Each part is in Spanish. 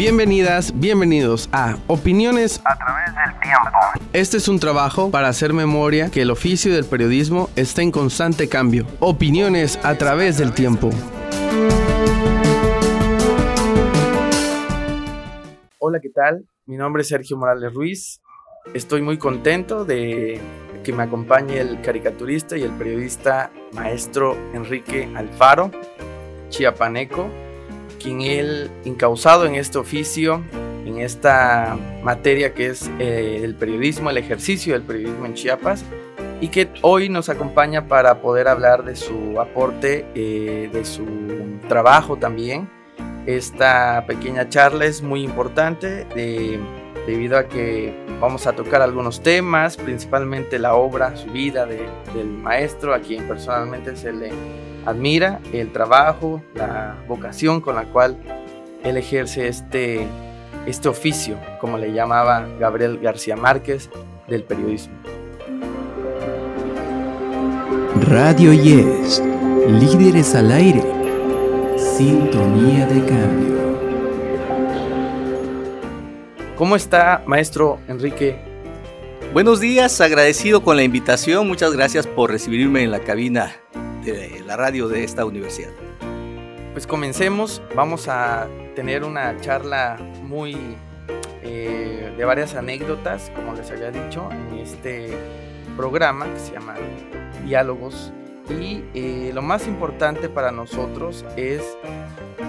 Bienvenidas, bienvenidos a Opiniones a través del tiempo. Este es un trabajo para hacer memoria que el oficio del periodismo está en constante cambio. Opiniones a través del tiempo. Hola, ¿qué tal? Mi nombre es Sergio Morales Ruiz. Estoy muy contento de que me acompañe el caricaturista y el periodista maestro Enrique Alfaro, chiapaneco, quien él, incausado en este oficio, en esta materia que es eh, el periodismo, el ejercicio del periodismo en Chiapas, y que hoy nos acompaña para poder hablar de su aporte, eh, de su trabajo también. Esta pequeña charla es muy importante debido a que vamos a tocar algunos temas, principalmente la obra, su vida del maestro, a quien personalmente se le admira el trabajo, la vocación con la cual él ejerce este, este oficio, como le llamaba Gabriel García Márquez, del periodismo. Radio Yes, líderes al aire, sintonía de cambio. ¿Cómo está, maestro Enrique? Buenos días, agradecido con la invitación, muchas gracias por recibirme en la cabina de la radio de esta universidad. Pues comencemos, vamos a tener una charla muy eh, de varias anécdotas, como les había dicho, en este programa que se llama Diálogos. Y eh, lo más importante para nosotros es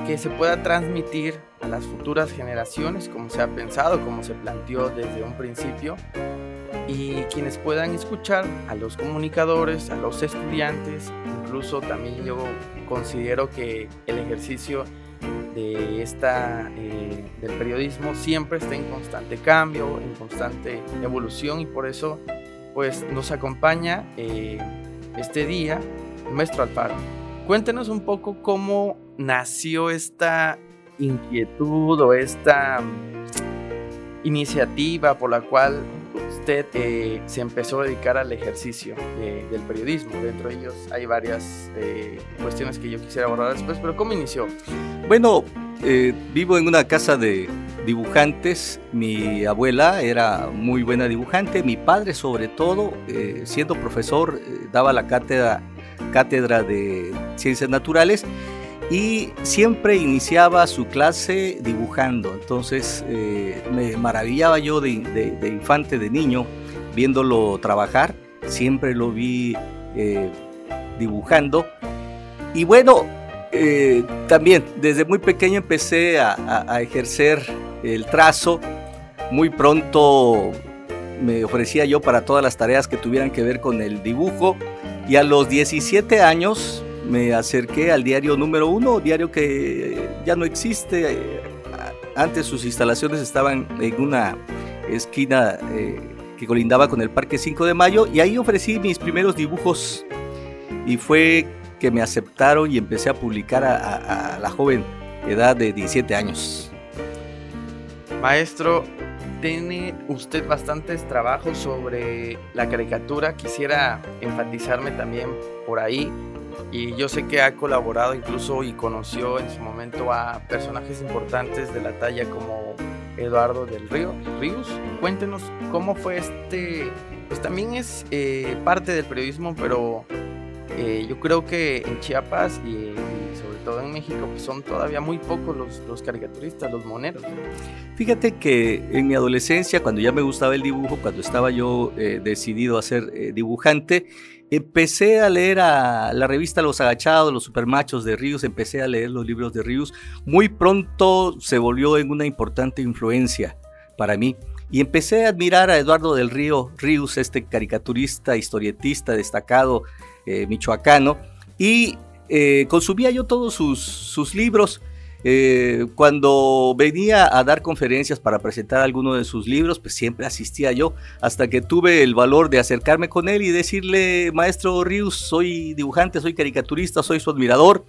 que se pueda transmitir a las futuras generaciones, como se ha pensado, como se planteó desde un principio, y quienes puedan escuchar a los comunicadores, a los estudiantes, incluso también yo considero que el ejercicio de esta eh, del periodismo siempre está en constante cambio, en constante evolución y por eso pues nos acompaña eh, este día el maestro Alfaro. Cuéntenos un poco cómo nació esta inquietud o esta iniciativa por la cual usted eh, se empezó a dedicar al ejercicio del periodismo. Dentro de ellos hay varias eh, cuestiones que yo quisiera abordar después, pero ¿cómo inició? Bueno, eh, vivo en una casa de dibujantes. Mi abuela era muy buena dibujante, mi padre sobre todo, siendo profesor, daba la cátedra, cátedra de ciencias naturales y siempre iniciaba su clase dibujando. Entonces eh, me maravillaba yo de, infante, de niño, viéndolo trabajar. Siempre lo vi eh, dibujando. Y bueno, eh, también desde muy pequeño empecé a, ejercer el trazo. Muy pronto me ofrecía yo para todas las tareas que tuvieran que ver con el dibujo. Y a los 17 años me acerqué al diario número uno, diario que ya no existe. Antes sus instalaciones estaban en una esquina eh, que colindaba con el Parque 5 de Mayo y ahí ofrecí mis primeros dibujos y fue que me aceptaron y empecé a publicar a, a la joven edad de 17 años. Maestro, tiene usted bastantes trabajos sobre la caricatura. Quisiera enfatizarme también por ahí y yo sé que ha colaborado incluso y conoció en su momento a personajes importantes de la talla como Eduardo del Río, Ríos. Cuéntenos cómo fue este, pues también es eh, parte del periodismo, pero eh, yo creo que en Chiapas y, todo en México pues son todavía muy pocos los, los caricaturistas, los moneros. Fíjate que en mi adolescencia, cuando ya me gustaba el dibujo, cuando estaba yo eh, decidido a ser dibujante, empecé a leer a la revista Los Agachados, Los Supermachos de Ríos, empecé a leer los libros de Ríos. Muy pronto se volvió en una importante influencia para mí. Y empecé a admirar a Eduardo del Río Ríos, este caricaturista, historietista destacado eh, michoacano. Y eh, consumía yo todos sus, libros. Eh, cuando venía a dar conferencias para presentar alguno de sus libros, pues siempre asistía yo, hasta que tuve el valor de acercarme con él y decirle, maestro Rius, soy dibujante, soy caricaturista, soy su admirador,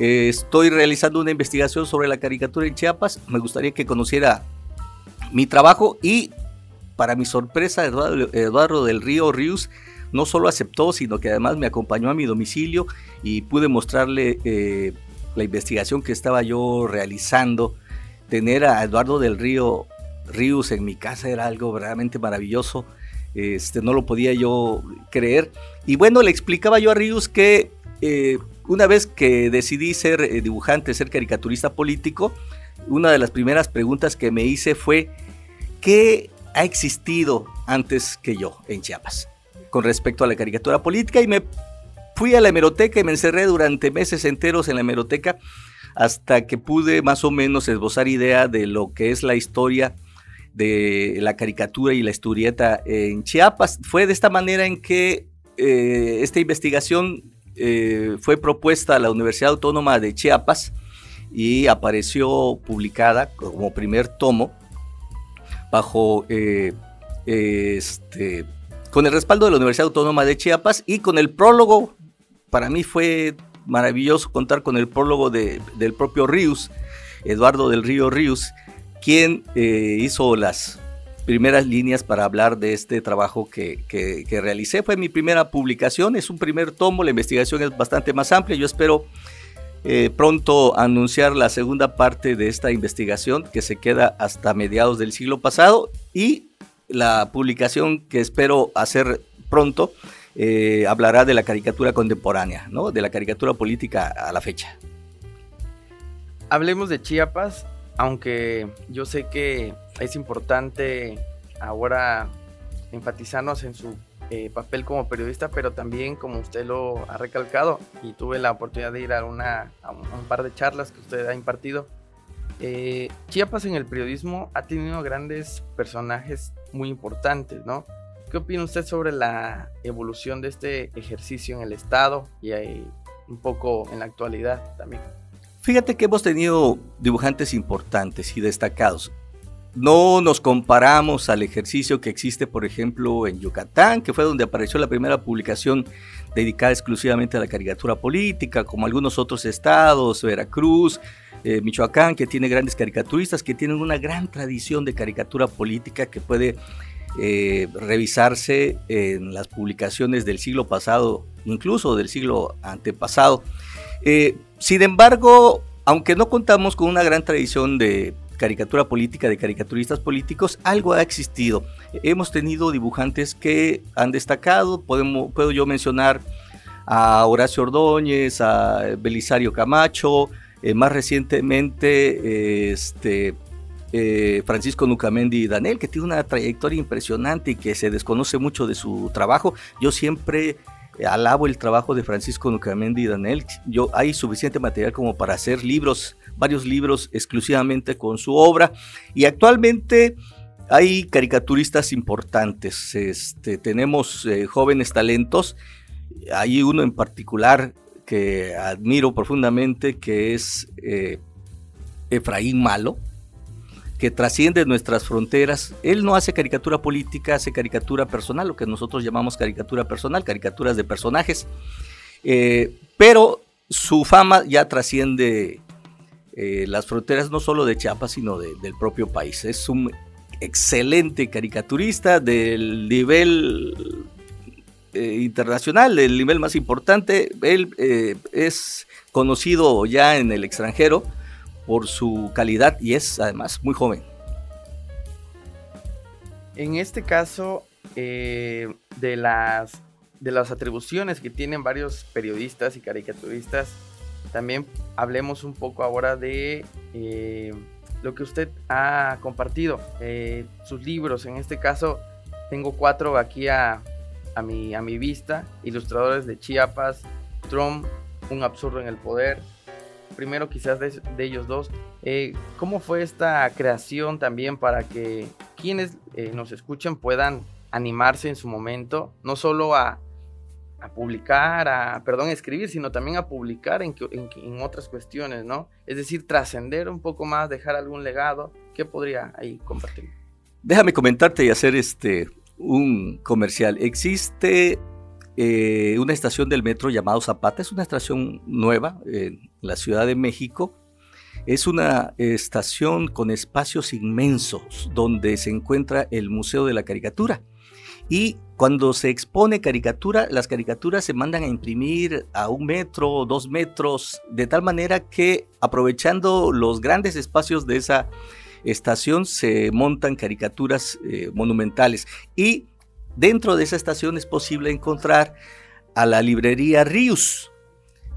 eh, estoy realizando una investigación sobre la caricatura en Chiapas, me gustaría que conociera mi trabajo y para mi sorpresa Eduardo, del Río Rius no solo aceptó, sino que además me acompañó a mi domicilio y pude mostrarle... Eh, la investigación que estaba yo realizando tener a Eduardo del Río Ríos en mi casa era algo realmente maravilloso. Este, no lo podía yo creer. Y bueno, le explicaba yo a Ríos que eh, una vez que decidí ser eh, dibujante, ser caricaturista político, una de las primeras preguntas que me hice fue, ¿qué ha existido antes que yo en Chiapas con respecto a la caricatura política? Y me fui a la hemeroteca y me encerré durante meses enteros en la hemeroteca hasta que pude más o menos esbozar idea de lo que es la historia de la caricatura y la historieta en Chiapas. Fue de esta manera en que eh, esta investigación eh, fue propuesta a la Universidad Autónoma de Chiapas y apareció publicada como primer tomo bajo eh, este, con el respaldo de la Universidad Autónoma de Chiapas y con el prólogo. Para mí fue maravilloso contar con el prólogo del propio Ríos, Eduardo del Río Ríos, quien eh, hizo las primeras líneas para hablar de este trabajo que, realicé. Fue mi primera publicación, es un primer tomo, la investigación es bastante más amplia. Yo espero eh, pronto anunciar la segunda parte de esta investigación que se queda hasta mediados del siglo pasado y la publicación que espero hacer pronto eh, hablará de la caricatura contemporánea, ¿no? de la caricatura política a la fecha. Hablemos de Chiapas aunque yo sé que es importante ahora enfatizarnos en su eh, papel como periodista, pero también como usted lo ha recalcado y tuve la oportunidad de ir a, una, un, par de charlas que usted ha impartido. Eh, Chiapas en el periodismo ha tenido grandes personajes muy importantes, ¿no? ¿Qué opina usted sobre la evolución de este ejercicio en el Estado y un poco en la actualidad también? Fíjate que hemos tenido dibujantes importantes y destacados. No nos comparamos al ejercicio que existe, por ejemplo, en Yucatán, que fue donde apareció la primera publicación dedicada exclusivamente a la caricatura política, como algunos otros estados, Veracruz, eh, Michoacán, que tiene grandes caricaturistas, que tienen una gran tradición de caricatura política que puede eh, revisarse en las publicaciones del siglo pasado, incluso del siglo antepasado. Eh, sin embargo, aunque no contamos con una gran tradición de caricatura política, de caricaturistas políticos, algo ha existido. Hemos tenido dibujantes que han destacado, podemos, puedo yo mencionar a Horacio Ordóñez, a Belisario Camacho, eh, más recientemente este, eh, Francisco Nucamendi Danel, que tiene una trayectoria impresionante y que se desconoce mucho de su trabajo. Yo siempre alabo el trabajo de Francisco Nucamendi y Danel. Yo, hay suficiente material como para hacer libros, varios libros exclusivamente con su obra. Y actualmente hay caricaturistas importantes. Este, tenemos eh, jóvenes talentos. Hay uno en particular que admiro profundamente, que es eh, Efraín Malo que trasciende nuestras fronteras. Él no hace caricatura política, hace caricatura personal, lo que nosotros llamamos caricatura personal, caricaturas de personajes. Eh, pero su fama ya trasciende eh, las fronteras no solo de Chiapas, sino del propio país. Es un excelente caricaturista del nivel eh, internacional, del nivel más importante. Él es conocido ya en el extranjero por su calidad y es además muy joven. En este caso, eh, de, las, de las atribuciones que tienen varios periodistas y caricaturistas, también hablemos un poco ahora de eh, lo que usted ha compartido, eh, sus libros. En este caso, tengo cuatro aquí a, a, mi, a mi vista, ilustradores de Chiapas, Trump, Un absurdo en el poder, primero quizás de, ellos dos, eh, ¿cómo fue esta creación también para que quienes eh, nos escuchen puedan animarse en su momento, no solo a, publicar, a, perdón, escribir, sino también a publicar en, en, otras cuestiones, ¿no? Es decir, trascender un poco más, dejar algún legado. ¿Qué podría ahí compartir? Déjame comentarte y hacer este un comercial. Existe eh, una estación del metro llamado Zapata, es una estación nueva en la Ciudad de México. Es una estación con espacios inmensos donde se encuentra el Museo de la Caricatura. Y cuando se expone caricatura, las caricaturas se mandan a imprimir a un metro, dos metros, de tal manera que aprovechando los grandes espacios de esa estación se montan caricaturas eh, monumentales. Y dentro de esa estación es posible encontrar a la librería Rius.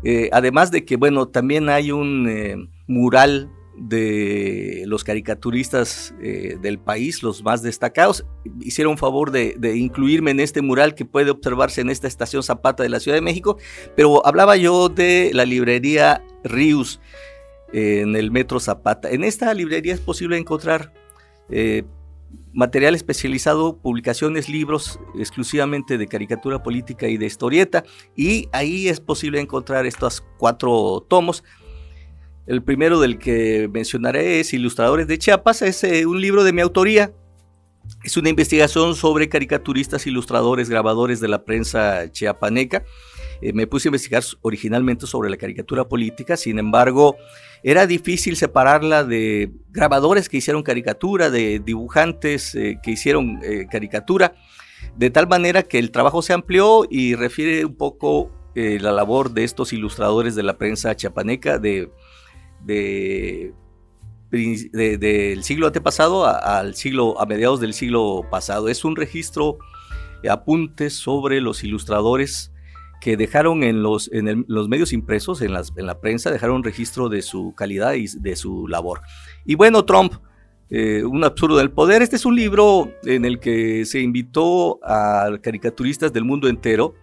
Eh, además de que, bueno, también hay un eh, mural de los caricaturistas eh, del país, los más destacados, hicieron favor de, incluirme en este mural que puede observarse en esta estación Zapata de la Ciudad de México, pero hablaba yo de la librería Rius en el Metro Zapata. En esta librería es posible encontrar material especializado, publicaciones, libros exclusivamente de caricatura política y de historieta, y ahí es posible encontrar estos cuatro tomos. El primero del que mencionaré es Ilustradores de Chiapas, es eh, un libro de mi autoría. Es una investigación sobre caricaturistas, ilustradores, grabadores de la prensa chiapaneca. Eh, me puse a investigar originalmente sobre la caricatura política, sin embargo, era difícil separarla de grabadores que hicieron caricatura, de dibujantes eh, que hicieron eh, caricatura, de tal manera que el trabajo se amplió y refiere un poco la labor de estos ilustradores de la prensa chiapaneca de, del siglo antepasado al siglo, a mediados del siglo pasado. Es un registro, apuntes sobre los ilustradores que dejaron en los, en los medios impresos, en, las, en la prensa, dejaron registro de su calidad y de su labor. Y bueno, Trump, eh, un absurdo del poder. Este es un libro en el que se invitó a caricaturistas del mundo entero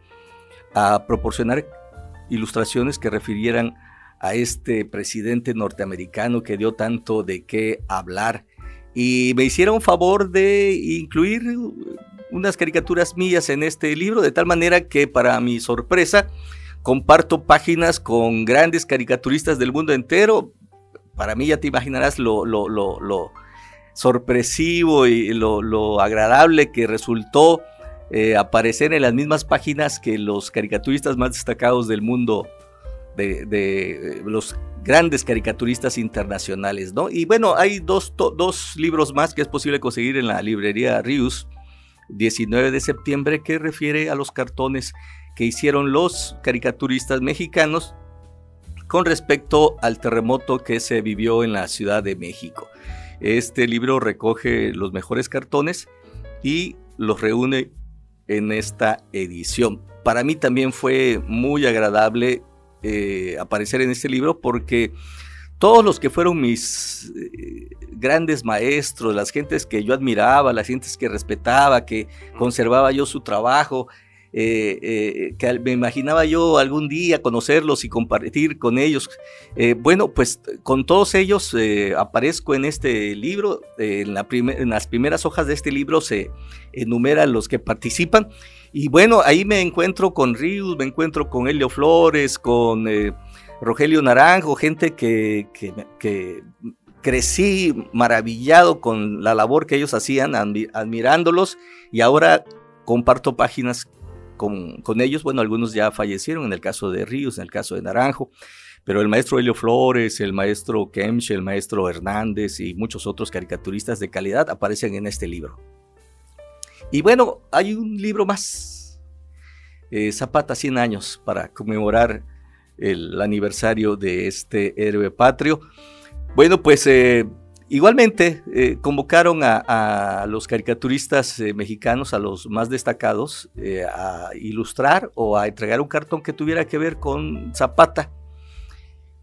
a proporcionar ilustraciones que refirieran a este presidente norteamericano que dio tanto de qué hablar. Y me hicieron favor de incluir unas caricaturas mías en este libro, de tal manera que para mi sorpresa comparto páginas con grandes caricaturistas del mundo entero. Para mí ya te imaginarás lo, lo, lo, sorpresivo y lo, agradable que resultó eh, aparecer en las mismas páginas que los caricaturistas más destacados del mundo, de, de los grandes caricaturistas internacionales, ¿no? Y bueno, hay dos, dos libros más que es posible conseguir en la librería Rius. 19 de septiembre que refiere a los cartones que hicieron los caricaturistas mexicanos con respecto al terremoto que se vivió en la Ciudad de México. Este libro recoge los mejores cartones y los reúne en esta edición. Para mí también fue muy agradable eh, aparecer en este libro porque todos los que fueron mis eh, grandes maestros, las gentes que yo admiraba, las gentes que respetaba, que conservaba yo su trabajo, eh, eh, que me imaginaba yo algún día conocerlos y compartir con ellos. bueno, pues con todos ellos aparezco en este libro. En, en, las primeras hojas de este libro se enumeran los que participan. Y bueno, ahí me encuentro con Rius, me encuentro con Helio Flores, con Rogelio Naranjo, gente que, crecí maravillado con la labor que ellos hacían, admirándolos, y ahora comparto páginas con, ellos. Bueno, algunos ya fallecieron, en el caso de Ríos, en el caso de Naranjo, pero el maestro Helio Flores, el maestro Kemch, el maestro Hernández y muchos otros caricaturistas de calidad aparecen en este libro. Y bueno, hay un libro más, eh, Zapata 100 años, para conmemorar el aniversario de este héroe patrio. Bueno, pues eh, igualmente eh, convocaron a, los caricaturistas eh, mexicanos, a los más destacados, a ilustrar o a entregar un cartón que tuviera que ver con Zapata.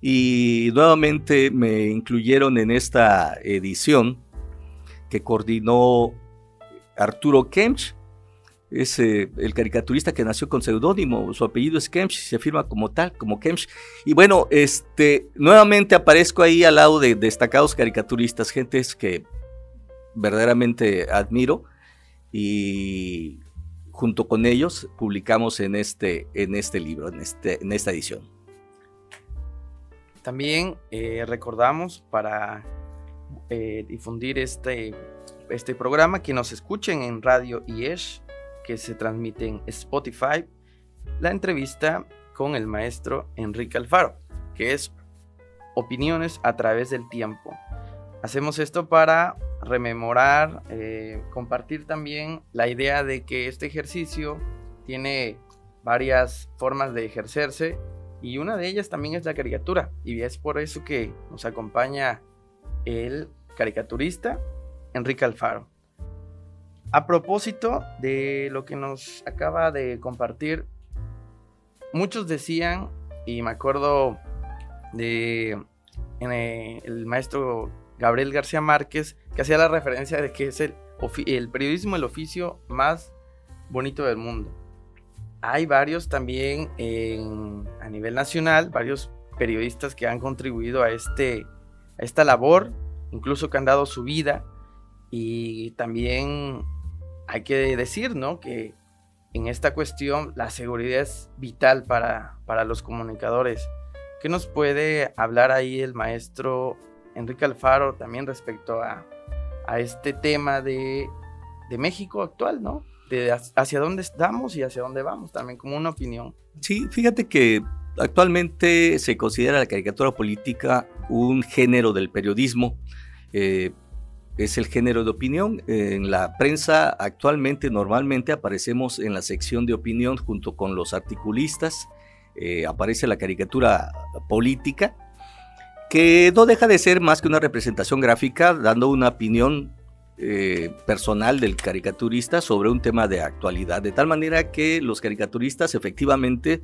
Y nuevamente me incluyeron en esta edición que coordinó Arturo Kemch, es eh, el caricaturista que nació con seudónimo, su apellido es Kemch, se firma como tal, como Kemch. Y bueno, este, nuevamente aparezco ahí al lado de destacados caricaturistas, gentes que verdaderamente admiro y junto con ellos publicamos en este, en este libro, en, este, en esta edición. También eh, recordamos para eh, difundir este, este programa que nos escuchen en Radio IESH que se transmite en Spotify, la entrevista con el maestro Enrique Alfaro, que es opiniones a través del tiempo. Hacemos esto para rememorar, eh, compartir también la idea de que este ejercicio tiene varias formas de ejercerse y una de ellas también es la caricatura y es por eso que nos acompaña el caricaturista Enrique Alfaro. A propósito de lo que nos acaba de compartir, muchos decían, y me acuerdo de eh, el maestro Gabriel García Márquez, que hacía la referencia de que es el, periodismo el oficio más bonito del mundo. Hay varios también a nivel nacional, varios periodistas que han contribuido a, este, a esta labor, incluso que han dado su vida. Y también hay que decir, ¿no? Que en esta cuestión la seguridad es vital para, para los comunicadores. ¿Qué nos puede hablar ahí el maestro Enrique Alfaro también respecto a, a este tema de, de México actual, ¿no? hacia dónde estamos y hacia dónde vamos, también como una opinión. Sí, fíjate que actualmente se considera la caricatura política un género del periodismo. Eh, es el género de opinión. En la prensa actualmente normalmente aparecemos en la sección de opinión junto con los articulistas. Eh, aparece la caricatura política, que no deja de ser más que una representación gráfica dando una opinión eh, personal del caricaturista sobre un tema de actualidad, de tal manera que los caricaturistas efectivamente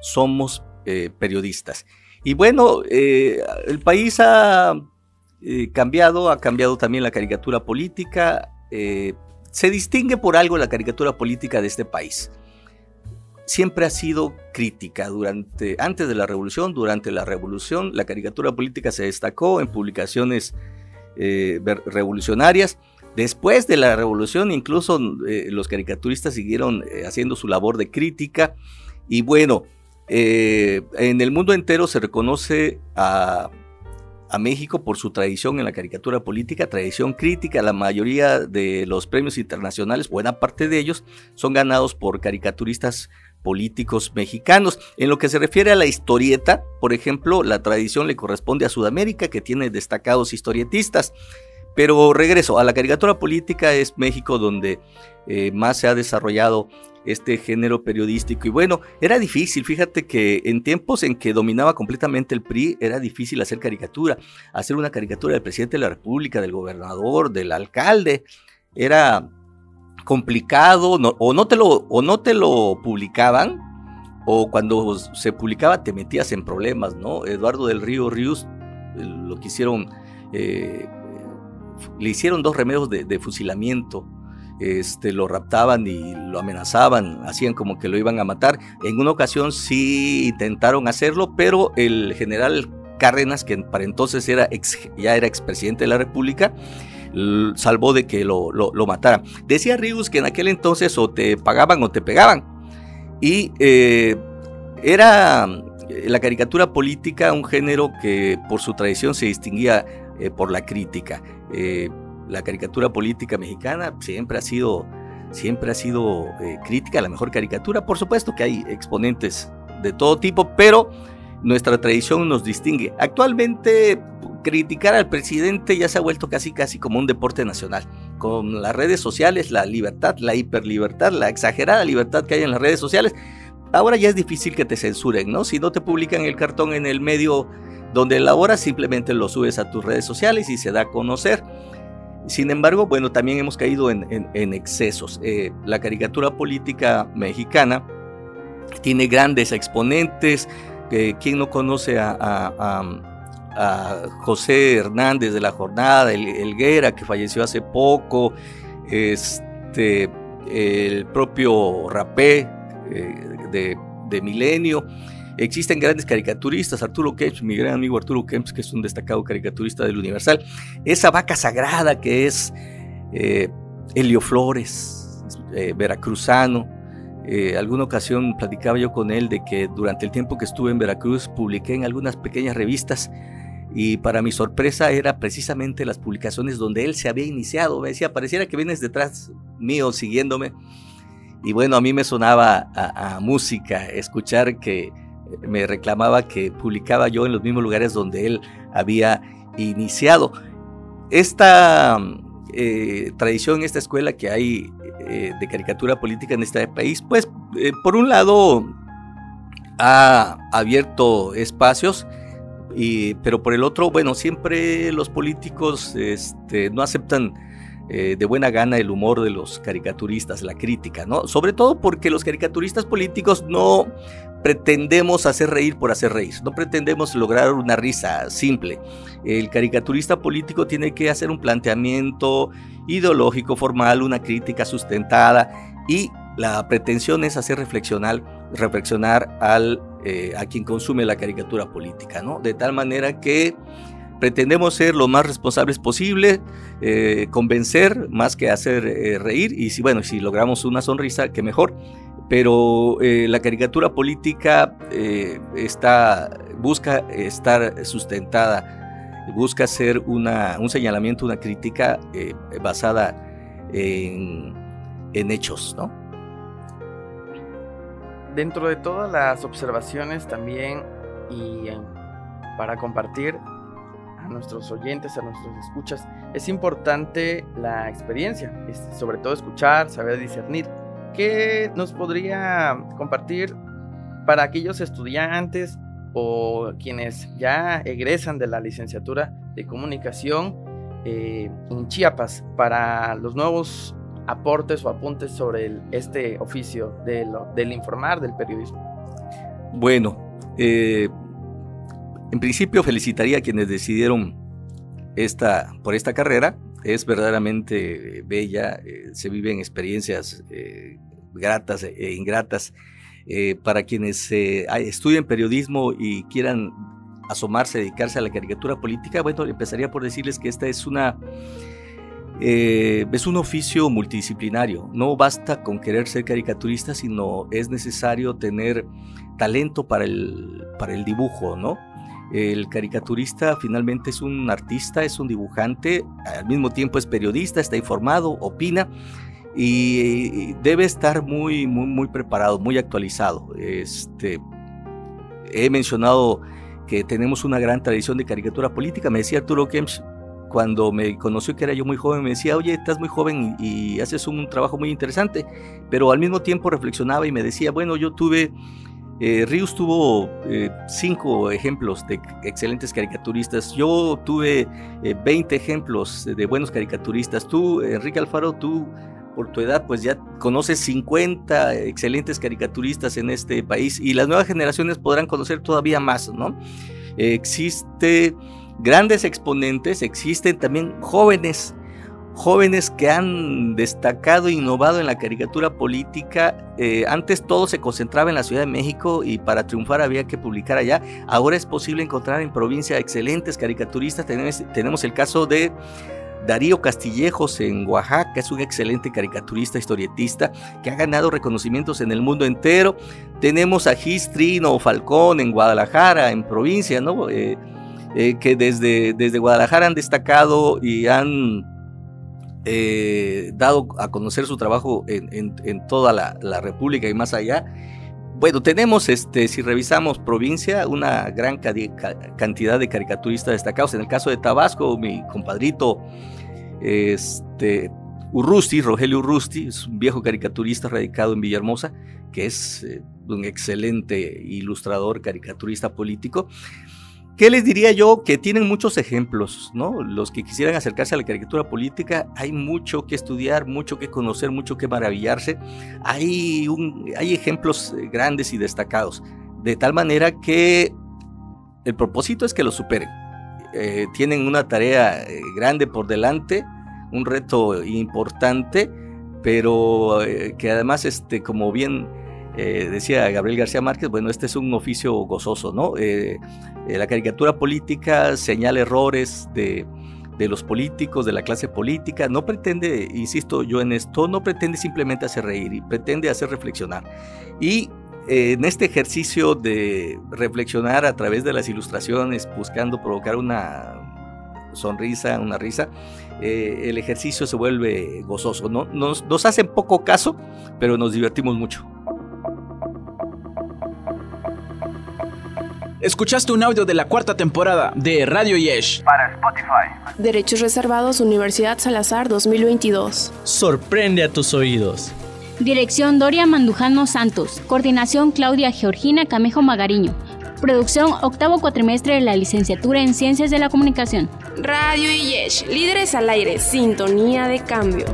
somos eh, periodistas. Y bueno, el país ha cambiado, ha cambiado también la caricatura política, se distingue por algo la caricatura política de este país. Siempre ha sido crítica durante, antes de la revolución, durante la revolución, la caricatura política se destacó en publicaciones revolucionarias Después de la revolución, incluso eh, los caricaturistas siguieron eh, haciendo su labor de crítica. Y bueno, eh, en el mundo entero se reconoce a, a, México por su tradición en la caricatura política, tradición crítica. La mayoría de los premios internacionales, buena parte de ellos, son ganados por caricaturistas políticos mexicanos. En lo que se refiere a la historieta, por ejemplo, la tradición le corresponde a Sudamérica, que tiene destacados historietistas. Pero regreso, a la caricatura política es México donde eh, más se ha desarrollado este género periodístico. Y bueno, era difícil, fíjate que en tiempos en que dominaba completamente el PRI, era difícil hacer caricatura. Hacer una caricatura del presidente de la República, del gobernador, del alcalde, era complicado, o, no te lo, o no te lo publicaban, o cuando se publicaba te metías en problemas, ¿no? Eduardo del Río Ríos lo quisieron... Eh, le hicieron dos remedios de, fusilamiento. Este, lo raptaban y lo amenazaban, hacían como que lo iban a matar. En una ocasión sí intentaron hacerlo, pero el general Cárdenas, que para entonces era ya era expresidente de la República, salvó de que lo, lo, mataran. Decía Ríos que en aquel entonces o te pagaban o te pegaban. Y eh, era la caricatura política un género que por su tradición se distinguía eh, por la crítica. Eh, la caricatura política mexicana siempre ha sido, siempre ha sido eh, crítica, la mejor caricatura. Por supuesto que hay exponentes de todo tipo, pero nuestra tradición nos distingue. Actualmente criticar al presidente ya se ha vuelto casi casi como un deporte nacional. Con las redes sociales, la libertad, la hiperlibertad, la exagerada libertad que hay en las redes sociales, ahora ya es difícil que te censuren, ¿no? Si no te publican el cartón en el medio donde elaboras simplemente lo subes a tus redes sociales y se da a conocer. Sin embargo, bueno, también hemos caído en, excesos. Eh, la caricatura política mexicana tiene grandes exponentes. ¿Quién no conoce a, José Hernández de la Jornada, el, Elguera, que falleció hace poco? Este, el propio Rapé eh, de Milenio. Existen grandes caricaturistas, Arturo Kempf, mi gran amigo Arturo Kempf, que es un destacado caricaturista del Universal. Esa vaca sagrada que es eh, Helio Flores, eh, veracruzano. Eh, alguna ocasión platicaba yo con él de que durante el tiempo que estuve en Veracruz publiqué en algunas pequeñas revistas y para mi sorpresa era precisamente las publicaciones donde él se había iniciado. Me decía, pareciera que vienes detrás mío siguiéndome. Y bueno, a mí me sonaba a música escuchar que me reclamaba que publicaba yo en los mismos lugares donde él había iniciado. Esta, eh, tradición esta escuela que hay eh, de caricatura política en este país, pues por un lado ha abierto espacios, y, pero por el otro, bueno, siempre los políticos este, no aceptan de buena gana el humor de los caricaturistas, la crítica, ¿no? Sobre todo porque los caricaturistas políticos no pretendemos hacer reír por hacer reír, no pretendemos lograr una risa simple. El caricaturista político tiene que hacer un planteamiento ideológico, formal, una crítica sustentada y la pretensión es hacer reflexionar, reflexionar al, eh, a quien consume la caricatura política, ¿no? De tal manera que pretendemos ser lo más responsables posible, eh, convencer más que hacer eh, reír y si bueno, si logramos una sonrisa, que mejor pero eh, la caricatura política eh, está, busca estar sustentada, busca ser una, un señalamiento, una crítica eh, basada en, hechos, ¿no? Dentro de todas las observaciones también y para compartir a nuestros oyentes, a nuestros escuchas, es importante la experiencia, sobre todo escuchar, saber discernir ¿Qué nos podría compartir para aquellos estudiantes o quienes ya egresan de la licenciatura de comunicación eh, en Chiapas para los nuevos aportes o apuntes sobre este oficio de del informar, del periodismo? Bueno, eh, en principio felicitaría a quienes decidieron esta, por esta carrera es verdaderamente bella, eh, se viven experiencias eh, gratas e ingratas. Eh, para quienes estudian periodismo y quieran asomarse, dedicarse a la caricatura política, bueno, empezaría por decirles que esta es una... es un oficio multidisciplinario. No basta con querer ser caricaturista, sino es necesario tener talento para el, para el dibujo, ¿no? El caricaturista finalmente es un artista, es un dibujante, al mismo tiempo es periodista, está informado, opina y debe estar muy, muy, muy preparado, muy actualizado. Este, he mencionado que tenemos una gran tradición de caricatura política. Me decía Arturo Kempsch cuando me conoció que era yo muy joven, me decía, oye, estás muy joven y, y haces un trabajo muy interesante, pero al mismo tiempo reflexionaba y me decía, bueno, yo tuve eh, Rius tuvo eh, cinco ejemplos de excelentes caricaturistas. Yo tuve 20 eh, ejemplos de buenos caricaturistas. Tú, Enrique Alfaro, tú por tu edad, pues ya conoces 50 excelentes caricaturistas en este país y las nuevas generaciones podrán conocer todavía más, ¿no? existe grandes exponentes, existen también jóvenes jóvenes que han destacado e innovado en la caricatura política. Eh, antes todo se concentraba en la Ciudad de México y para triunfar había que publicar allá. Ahora es posible encontrar en provincia excelentes caricaturistas. Tenemos, el caso de Darío Castillejos en Oaxaca, es un excelente caricaturista, historietista, que ha ganado reconocimientos en el mundo entero. Tenemos a Gistrino Falcón en Guadalajara, en provincia, ¿no? Eh, eh, que desde, desde Guadalajara han destacado y han eh, dado a conocer su trabajo en, toda la, República y más allá. Bueno, tenemos, este, si revisamos provincia, una gran cantidad de caricaturistas destacados. En el caso de Tabasco, mi compadrito este, Urrusti, Rogelio Urrusti, es un viejo caricaturista radicado en Villahermosa, que es eh, un excelente ilustrador, caricaturista político. ¿Qué les diría yo? Que tienen muchos ejemplos, ¿no? Los que quisieran acercarse a la caricatura política, hay mucho que estudiar, mucho que conocer, mucho que maravillarse. Hay, hay ejemplos eh, grandes y destacados, de tal manera que el propósito es que lo superen. Eh, tienen una tarea eh, grande por delante, un reto importante, pero que además, este, como bien decía Gabriel García Márquez, bueno, este es un oficio gozoso, ¿no? Eh, la caricatura política señala errores de, los políticos, de la clase política, no pretende, insisto yo en esto, no pretende simplemente hacer reír, pretende hacer reflexionar. Y eh, en este ejercicio de reflexionar a través de las ilustraciones, buscando provocar una sonrisa, una risa, eh, el ejercicio se vuelve gozoso. ¿no? Nos hacen poco caso, pero nos divertimos mucho. Escuchaste un audio de la cuarta temporada de Radio Yesh. Para Spotify. Derechos reservados Universidad Salazar 2022. Sorprende a tus oídos. Dirección Doria Mandujano Santos. Coordinación Claudia Georgina Camejo Magariño. Producción octavo cuatrimestre de la licenciatura en Ciencias de la Comunicación. Radio Yesh, líderes al aire, sintonía de cambio.